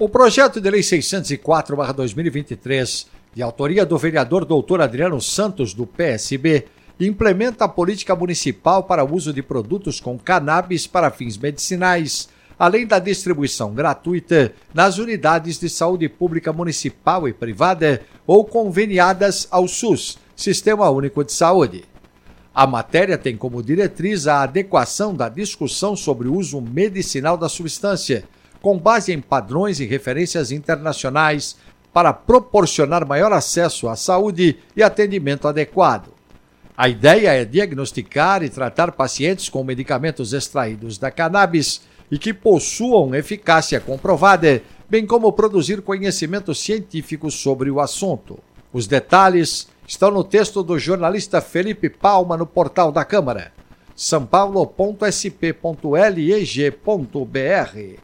O projeto de lei 604/2023, de autoria do vereador Dr. Adriano Santos do PSB, implementa a política municipal para o uso de produtos com cannabis para fins medicinais, além da distribuição gratuita nas unidades de saúde pública municipal e privada ou conveniadas ao SUS, Sistema Único de Saúde. A matéria tem como diretriz a adequação da discussão sobre o uso medicinal da substância com base em padrões e referências internacionais para proporcionar maior acesso à saúde e atendimento adequado. A ideia é diagnosticar e tratar pacientes com medicamentos extraídos da cannabis e que possuam eficácia comprovada, bem como produzir conhecimento científico sobre o assunto. Os detalhes estão no texto do jornalista Felipe Palma no portal da Câmara, sãopaulo.sp.leg.br.